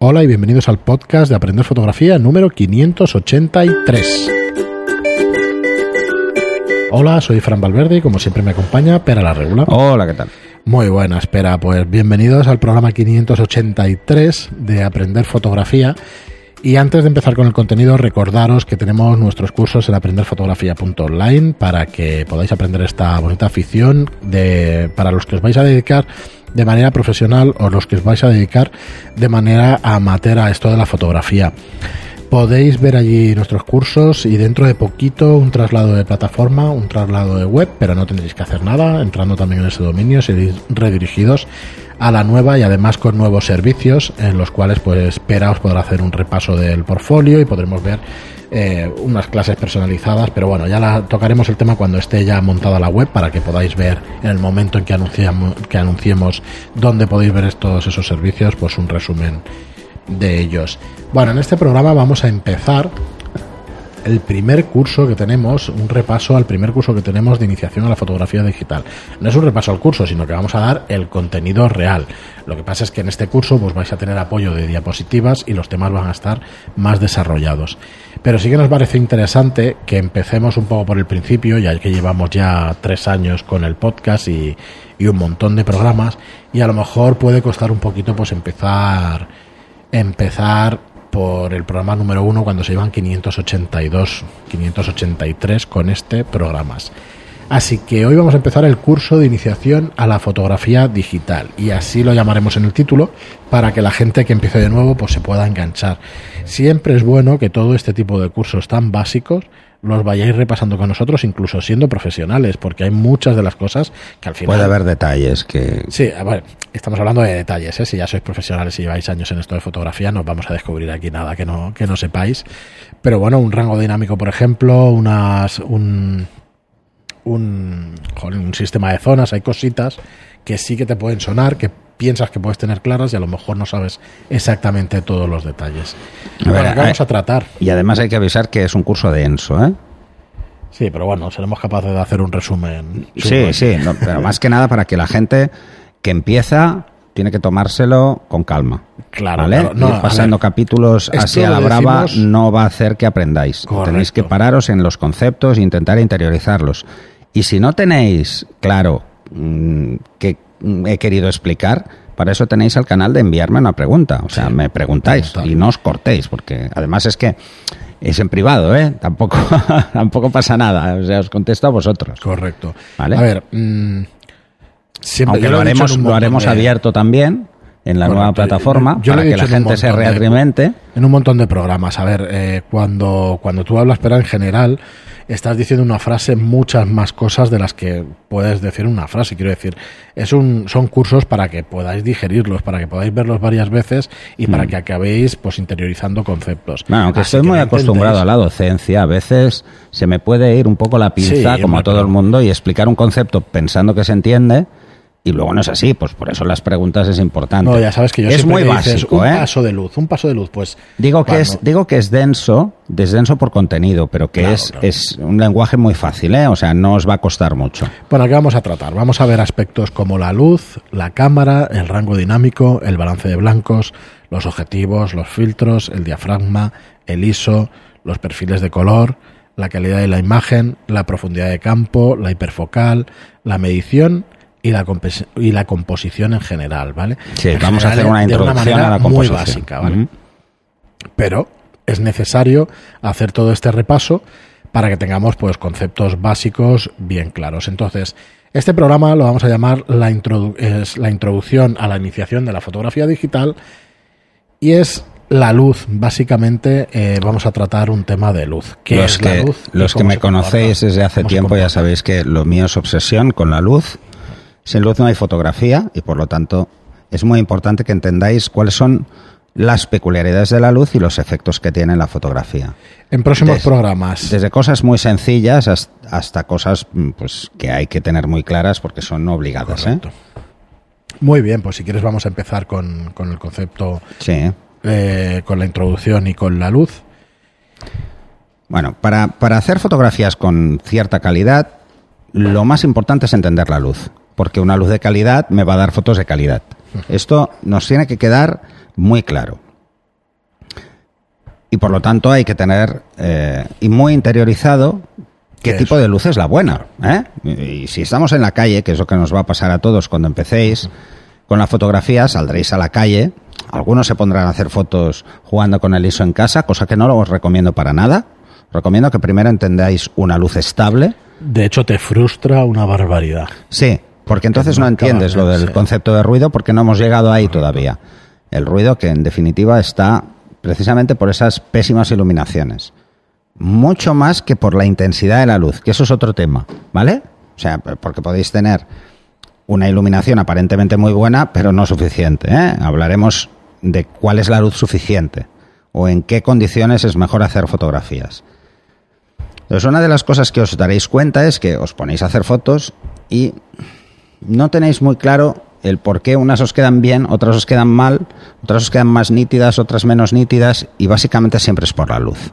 Hola y bienvenidos al podcast de Aprender Fotografía número 583. Hola, soy Fran Valverde y como siempre me acompaña Pera la Regula. Hola, ¿qué tal? Muy buena, espera, pues bienvenidos al programa 583 de Aprender Fotografía. Y antes de empezar con el contenido, recordaros que tenemos nuestros cursos en aprenderfotografía.online para que podáis aprender esta bonita afición de, para los que os vais a dedicar de manera profesional o los que os vais a dedicar de manera amateur a esto de la fotografía. Podéis ver allí nuestros cursos y dentro de poquito un traslado de plataforma, un traslado de web, pero no tendréis que hacer nada. Entrando también en ese dominio, seréis redirigidos a la nueva y además con nuevos servicios en los cuales pues espera os podrá hacer un repaso del portfolio y podremos ver eh, unas clases personalizadas, pero bueno, ya la, tocaremos el tema cuando esté ya montada la web para que podáis ver en el momento en que anunciamos, que anunciemos dónde podéis ver estos esos servicios, pues un resumen de ellos. Bueno, en este programa vamos a empezar el primer curso que tenemos, un repaso al primer curso que tenemos de iniciación a la fotografía digital. No es un repaso al curso, sino que vamos a dar el contenido real. Lo que pasa es que en este curso pues vais a tener apoyo de diapositivas y los temas van a estar más desarrollados. Pero sí que nos parece interesante que empecemos un poco por el principio, ya que llevamos ya tres años con el podcast y, y un montón de programas, y a lo mejor puede costar un poquito pues empezar empezar por el programa número uno cuando se llevan 582, 583 con este programas. Así que hoy vamos a empezar el curso de iniciación a la fotografía digital y así lo llamaremos en el título para que la gente que empiece de nuevo pues se pueda enganchar. Siempre es bueno que todo este tipo de cursos tan básicos los vayáis repasando con nosotros, incluso siendo profesionales, porque hay muchas de las cosas que al final... Puede haber detalles que... Sí, a ver, estamos hablando de detalles, ¿eh? si ya sois profesionales y lleváis años en esto de fotografía, no vamos a descubrir aquí nada que no, que no sepáis. Pero bueno, un rango dinámico, por ejemplo, unas, un, un, joder, un sistema de zonas, hay cositas que sí que te pueden sonar, que piensas que puedes tener claras y a lo mejor no sabes exactamente todos los detalles. A ver, Bueno, ¿qué vamos hay- a tratar? Y además hay que avisar que es un curso denso, ¿eh? Sí, pero bueno, seremos capaces de hacer un resumen. Sí, sí, no, pero más que nada para que la gente que empieza tiene que tomárselo con calma. Claro, ¿vale? claro. No, Ir pasando ver, capítulos así a la brava decimos- no va a hacer que aprendáis. Correcto. Tenéis que pararos en los conceptos e intentar interiorizarlos. Y si no tenéis claro mm, qué mm, he querido explicar, para eso tenéis el canal de enviarme una pregunta. O sea, Sí, me preguntáis y no os cortéis, porque además es que es en privado, ¿eh? Tampoco, tampoco pasa nada. O sea, os contesto a vosotros. Correcto. Vale. A ver, mm, siempre Aunque yo lo dicho haremos, lo haremos de- abierto también en la Correcto. nueva plataforma Yo lo para que la gente se de- retroalimente. En un montón de programas. A ver, eh, cuando, cuando tú hablas, pero en general, estás diciendo una frase muchas más cosas de las que puedes decir en una frase. Quiero decir, es un, son cursos para que podáis digerirlos, para que podáis verlos varias veces y para que acabéis pues interiorizando conceptos. Mm. Bueno, aunque Así estoy muy acostumbrado a la docencia, a veces se me puede ir un poco la pinza, Sí, como a todo el mundo, y explicar un concepto pensando que se entiende. Y luego no es así, pues por eso las preguntas es importante. No, ya sabes que yo es muy dices, básico, un ¿eh? paso de luz, un paso de luz, pues Digo que, es, digo que es denso, es denso por contenido, pero que Claro, es, claro. es un lenguaje muy fácil, ¿eh? O sea, no os va a costar mucho. Bueno, ¿qué vamos a tratar? Vamos a ver aspectos como la luz, la cámara, el rango dinámico, el balance de blancos, los objetivos, los filtros, el diafragma, el ISO, los perfiles de color, la calidad de la imagen, la profundidad de campo, la hiperfocal, la medición y la, compes- y la composición en general, ¿ale? Sí, En vamos a hacer una introducción a la muy composición. básica, ¿vale? Pero es necesario hacer todo este repaso para que tengamos pues conceptos básicos bien claros. Entonces, este programa lo vamos a llamar la, introdu- es la introducción a la iniciación de la fotografía digital y es la luz. Básicamente eh, vamos a tratar un tema de luz. ¿Qué los es que, la luz? los que me conocéis desde hace ¿Cómo se tiempo ya sabéis que lo mío es obsesión con la luz. Sin luz no hay fotografía y por lo tanto es muy importante que entendáis cuáles son las peculiaridades de la luz y los efectos que tiene en la fotografía. En próximos programas. Desde cosas muy sencillas has- hasta cosas mm, pues que hay que tener muy claras porque son obligadas. ¿eh? Muy bien, pues si quieres vamos a empezar con, con el concepto, Sí. eh, con la introducción y con la luz. Bueno, para, para hacer fotografías con cierta calidad, lo más importante es entender la luz, porque una luz de calidad me va a dar fotos de calidad. Esto nos tiene que quedar muy claro. Y por lo tanto hay que tener eh, y muy interiorizado qué Eso. tipo de luz es la buena. ¿eh? Y si estamos en la calle, que es lo que nos va a pasar a todos cuando empecéis con la fotografía, saldréis a la calle. Algunos se pondrán a hacer fotos jugando con el ISO en casa, cosa que no os recomiendo para nada. Recomiendo que primero entendáis una luz estable. De hecho, te frustra una barbaridad. Sí, porque entonces no entiendes lo del concepto de ruido porque no hemos llegado ahí todavía. El ruido que en definitiva está precisamente por esas pésimas iluminaciones. Mucho más que por la intensidad de la luz, que eso es otro tema, ¿vale? O sea, porque podéis tener una iluminación aparentemente muy buena, pero no suficiente. ¿eh? Hablaremos de cuál es la luz suficiente o en qué condiciones es mejor hacer fotografías. Entonces, una de las cosas que os daréis cuenta es que os ponéis a hacer fotos y no tenéis muy claro el por qué unas os quedan bien, otras os quedan mal, otras os quedan más nítidas, otras menos nítidas y básicamente siempre es por la luz.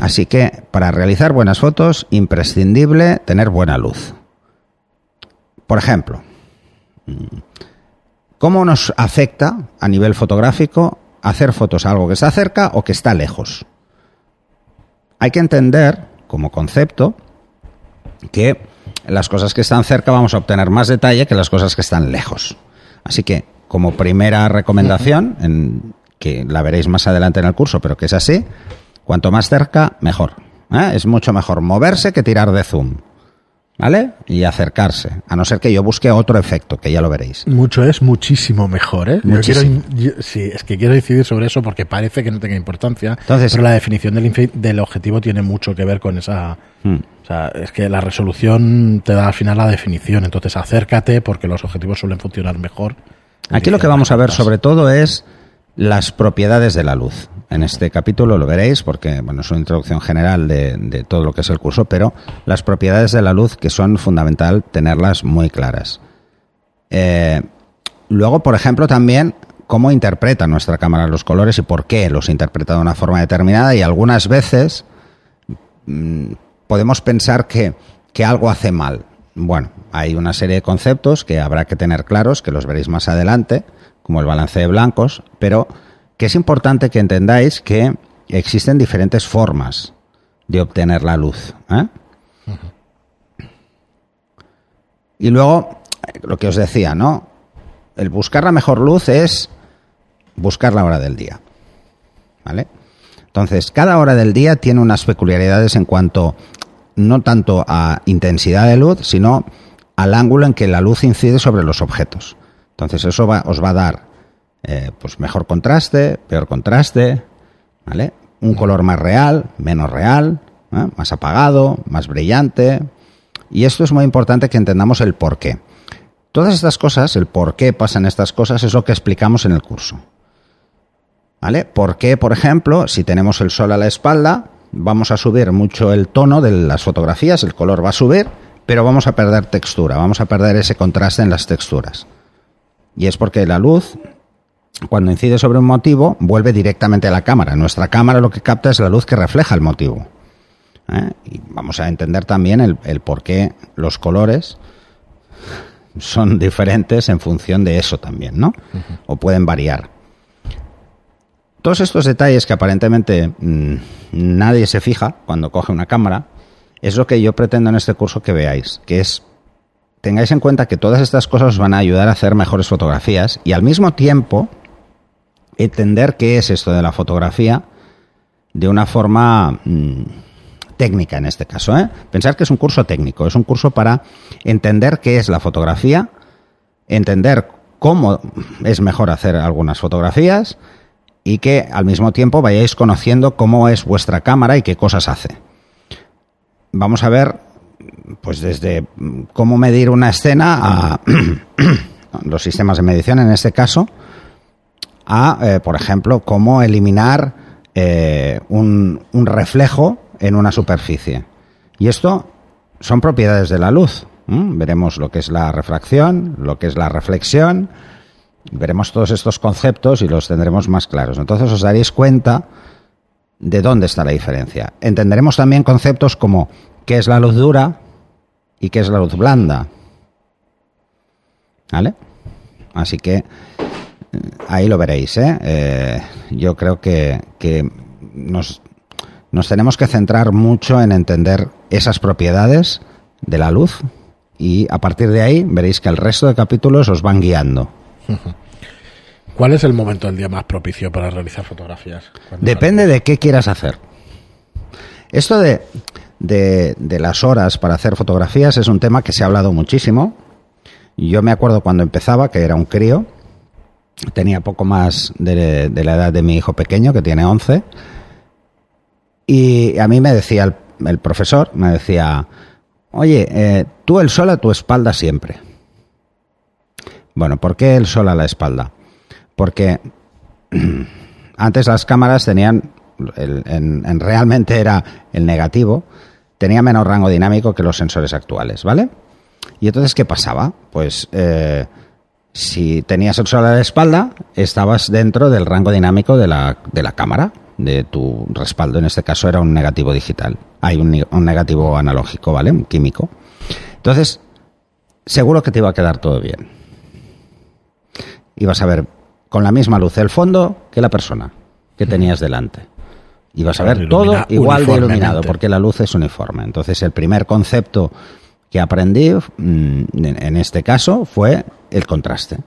Así que para realizar buenas fotos, imprescindible tener buena luz. Por ejemplo, ¿cómo nos afecta a nivel fotográfico hacer fotos a algo que está cerca o que está lejos? Hay que entender, como concepto, que las cosas que están cerca vamos a obtener más detalle que las cosas que están lejos. Así que, como primera recomendación, en- que la veréis más adelante en el curso, pero que es así, cuanto más cerca, mejor. ¿eh? Es mucho mejor moverse que tirar de zoom. ¿Vale? Y acercarse. A no ser que yo busque otro efecto, que ya lo veréis. Mucho es muchísimo mejor, ¿eh? Yo Muchísimo. quiero in- yo- sí, es que quiero incidir sobre eso porque parece que no tenga importancia. Entonces- pero la definición del objetivo tiene mucho que ver con esa. Hmm. O sea, es que la resolución te da al final la definición. Entonces acércate porque los objetivos suelen funcionar mejor. Aquí lo que vamos a ver sobre todo es las propiedades de la luz. En este capítulo lo veréis porque bueno, es una introducción general de, de todo lo que es el curso, pero las propiedades de la luz que son fundamental tenerlas muy claras. Eh, luego, por ejemplo, también cómo interpreta nuestra cámara los colores y por qué los interpreta de una forma determinada y algunas veces mm, podemos pensar que, que algo hace mal. Bueno, hay una serie de conceptos que habrá que tener claros, que los veréis más adelante, como el balance de blancos, pero que es importante que entendáis que existen diferentes formas de obtener la luz. ¿eh? Y luego, lo que os decía, ¿no? El buscar la mejor luz es buscar la hora del día. ¿Vale? Entonces, cada hora del día tiene unas peculiaridades en cuanto no tanto a intensidad de luz, sino al ángulo en que la luz incide sobre los objetos. Entonces, eso va- os va a dar eh, pues mejor contraste, peor contraste, ¿vale? Un color más real, menos real, ¿eh? más apagado, más brillante. Y esto es muy importante que entendamos el por qué. Todas estas cosas, el por qué pasan estas cosas, es lo que explicamos en el curso. ¿Vale? ¿Por qué, por ejemplo, si tenemos el sol a la espalda, vamos a subir mucho el tono de las fotografías, el color va a subir, pero vamos a perder textura, vamos a perder ese contraste en las texturas. Y es porque la luz, cuando incide sobre un motivo, vuelve directamente a la cámara. Nuestra cámara lo que capta es la luz que refleja el motivo. ¿eh? Y vamos a entender también el, el por qué los colores son diferentes en función de eso también, ¿no? O pueden variar. Todos estos detalles que aparentemente mm, nadie se fija cuando coge una cámara, es lo que yo pretendo en este curso que veáis, que es tengáis en cuenta que todas estas cosas os van a ayudar a hacer mejores fotografías y al mismo tiempo entender qué es esto de la fotografía de una forma mm, técnica en este caso. ¿eh? Pensar que es un curso técnico, es un curso para entender qué es la fotografía, entender cómo es mejor hacer algunas fotografías y que al mismo tiempo vayáis conociendo cómo es vuestra cámara y qué cosas hace. Vamos a ver, pues desde mm, cómo medir una escena a los sistemas de medición en este caso, a, eh, por ejemplo, cómo eliminar eh, un, un reflejo en una superficie. Y esto son propiedades de la luz. Veremos lo que es la refracción, lo que es la reflexión, veremos todos estos conceptos y los tendremos más claros. Entonces os daréis cuenta de dónde está la diferencia. Entenderemos también conceptos como qué es la luz dura y qué es la luz blanda. ¿Vale? Así que eh, ahí lo veréis. ¿eh? Eh, yo creo que, que nos, nos tenemos que centrar mucho en entender esas propiedades de la luz y a partir de ahí veréis que el resto de capítulos os van guiando. ¿Cuál es el momento del día más propicio para realizar fotografías? ¿Cuándo Depende de qué quieras hacer. Esto de, de, las horas para hacer fotografías es un tema que se ha hablado muchísimo. Yo me acuerdo cuando empezaba, que era un crío, tenía poco más de, la edad de mi hijo pequeño, que tiene 11, y a mí me decía el, profesor, me decía, oye, eh, tú el sol a tu espalda siempre. Bueno, ¿por qué el sol a la espalda? Porque antes las cámaras tenían, el- en realmente era el negativo, tenía menos rango dinámico que los sensores actuales, ¿vale? Y entonces, ¿qué pasaba? Pues eh, si tenías el sol a la espalda, estabas dentro del rango dinámico de la, de la cámara, de tu respaldo. En este caso era un negativo digital. Hay un, un negativo analógico, ¿vale? Un químico. Entonces, seguro que te iba a quedar todo bien. Ibas a ver con la misma luz el fondo que la persona que tenías delante. Ibas a Claro, ver todo igual de iluminado, porque la luz es uniforme. Entonces, el primer concepto que aprendí, mm, en en este caso, fue el contraste.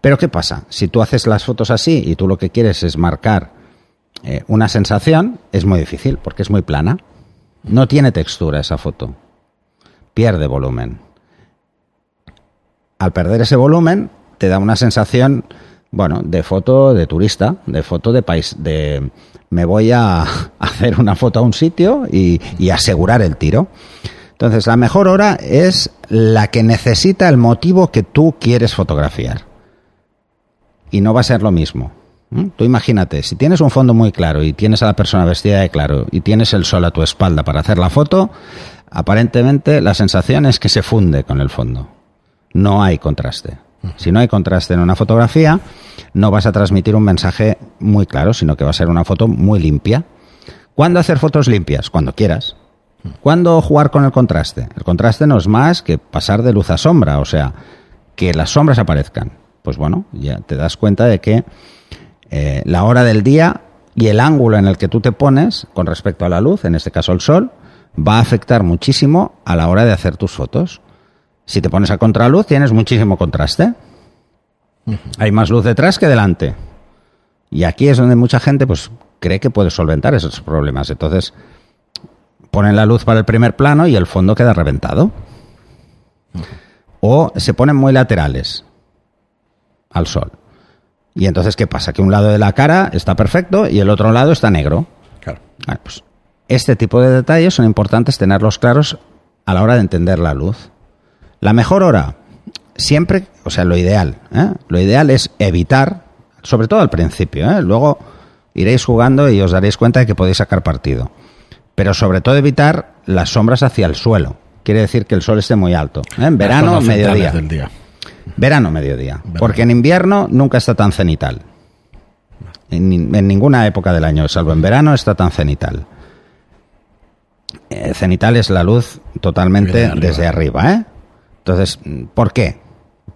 Pero ¿qué pasa? Si tú haces las fotos así y tú lo que quieres es marcar eh, una sensación, es muy difícil porque es muy plana. No tiene textura esa foto. Pierde volumen. Al perder ese volumen, te da una sensación, bueno, de foto de turista, de foto de país, de me voy a hacer una foto a un sitio y, y asegurar el tiro. Entonces, la mejor hora es la que necesita el motivo que tú quieres fotografiar. Y no va a ser lo mismo. Tú imagínate, si tienes un fondo muy claro y tienes a la persona vestida de claro y tienes el sol a tu espalda para hacer la foto, aparentemente la sensación es que se funde con el fondo. No hay contraste. Si no hay contraste en una fotografía, no vas a transmitir un mensaje muy claro, sino que va a ser una foto muy limpia. ¿Cuándo hacer fotos limpias? Cuando quieras. ¿Cuándo jugar con el contraste? El contraste no es más que pasar de luz a sombra, o sea, que las sombras aparezcan. Pues bueno, ya te das cuenta de que eh, la hora del día y el ángulo en el que tú te pones con respecto a la luz, en este caso el sol, va a afectar muchísimo a la hora de hacer tus fotos. Si te pones a contraluz, tienes muchísimo contraste. Hay más luz detrás que delante. Y aquí es donde mucha gente pues cree que puede solventar esos problemas. Entonces, ponen la luz para el primer plano y el fondo queda reventado. O se ponen muy laterales al sol. Y entonces, ¿qué pasa? Que un lado de la cara está perfecto y el otro lado está negro. Claro. Vale, pues, este tipo de detalles son importantes tenerlos claros a la hora de entender la luz. La mejor hora, siempre, o sea, lo ideal, ¿eh? lo ideal es evitar, sobre todo al principio, ¿eh? luego iréis jugando y os daréis cuenta de que podéis sacar partido. Pero sobre todo evitar las sombras hacia el suelo. Quiere decir que el sol esté muy alto. ¿eh? En verano, mediodía. del día. Verano, mediodía. Verano. Porque en invierno nunca está tan cenital. En, ni- en ninguna época del año, salvo en verano, está tan cenital. Eh, cenital es la luz totalmente Viene de arriba. desde arriba, ¿eh? Entonces, ¿por qué?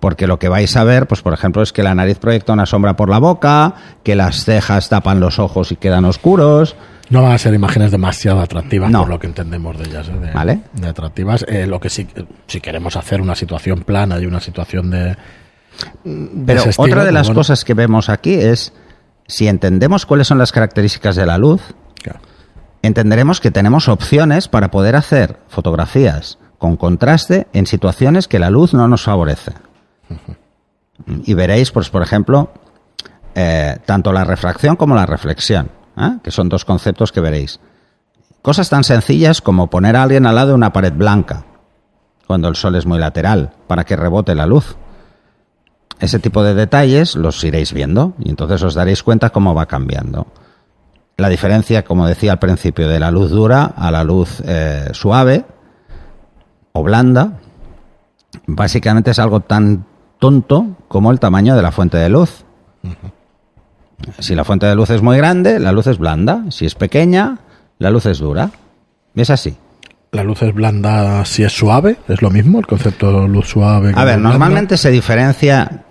Porque lo que vais a ver, pues por ejemplo, es que la nariz proyecta una sombra por la boca, que las cejas tapan los ojos y quedan oscuros. No van a ser imágenes demasiado atractivas No. por lo que entendemos de ellas. ¿eh? De, Vale. de atractivas. Eh, lo que sí, si queremos hacer una situación plana y una situación de. de Pero estilo, otra de pues las bueno, cosas que vemos aquí es, si entendemos cuáles son las características de la luz, claro. entenderemos que tenemos opciones para poder hacer fotografías con contraste en situaciones que la luz no nos favorece. Y veréis, pues, por ejemplo, eh, tanto la refracción como la reflexión, ¿eh? que son dos conceptos que veréis. Cosas tan sencillas como poner a alguien al lado de una pared blanca, cuando el sol es muy lateral, para que rebote la luz. Ese tipo de detalles los iréis viendo y entonces os daréis cuenta cómo va cambiando. La diferencia, como decía al principio, de la luz dura a la luz eh, suave o blanda, básicamente es algo tan tonto como el tamaño de la fuente de luz. Si la fuente de luz es muy grande, la luz es blanda. Si es pequeña, la luz es dura. Es así. La luz es blanda si es suave, es lo mismo, el concepto de luz suave. A ver, blanda. normalmente se diferencia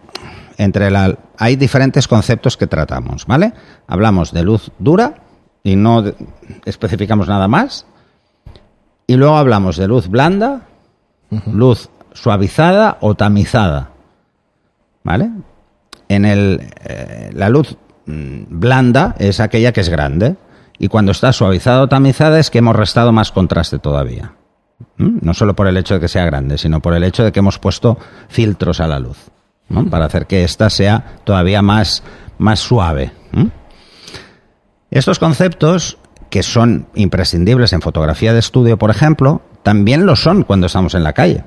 entre la... Hay diferentes conceptos que tratamos, ¿vale? Hablamos de luz dura y no especificamos nada más. Y luego hablamos de luz blanda, luz suavizada o tamizada. ¿Vale? En el, eh, la luz mm, blanda es aquella que es grande. Y cuando está suavizada o tamizada es que hemos restado más contraste todavía. ¿Mm? No solo por el hecho de que sea grande, sino por el hecho de que hemos puesto filtros a la luz. ¿no? Para hacer que ésta sea todavía más, más suave. ¿Mm? Estos conceptos, que son imprescindibles en fotografía de estudio, por ejemplo, también lo son cuando estamos en la calle,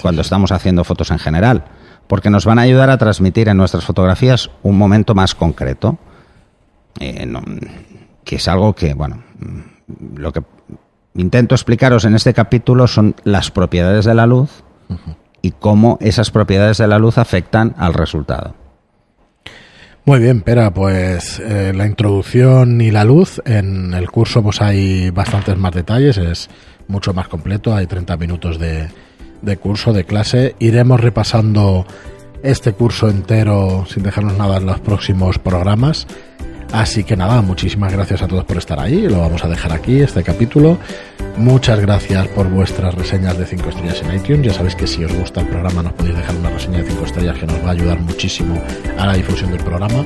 cuando estamos haciendo fotos en general, porque nos van a ayudar a transmitir en nuestras fotografías un momento más concreto, eh, no- que es algo que, bueno, lo que intento explicaros en este capítulo son las propiedades de la luz y cómo esas propiedades de la luz afectan al resultado. Muy bien, Pera, pues eh, la introducción y la luz en el curso pues hay bastantes más detalles, es mucho más completo, hay 30 minutos de, de curso, de clase. Iremos repasando este curso entero sin dejarnos nada en los próximos programas. Así que nada, muchísimas gracias a todos por estar ahí. Lo vamos a dejar aquí, este capítulo. Muchas gracias por vuestras reseñas de 5 estrellas en iTunes. Ya sabéis que si os gusta el programa nos podéis dejar una reseña de 5 estrellas que nos va a ayudar muchísimo a la difusión del programa.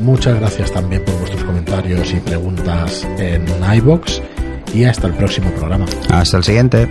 Muchas gracias también por vuestros comentarios y preguntas en iBox. Y hasta el próximo programa. Hasta el siguiente.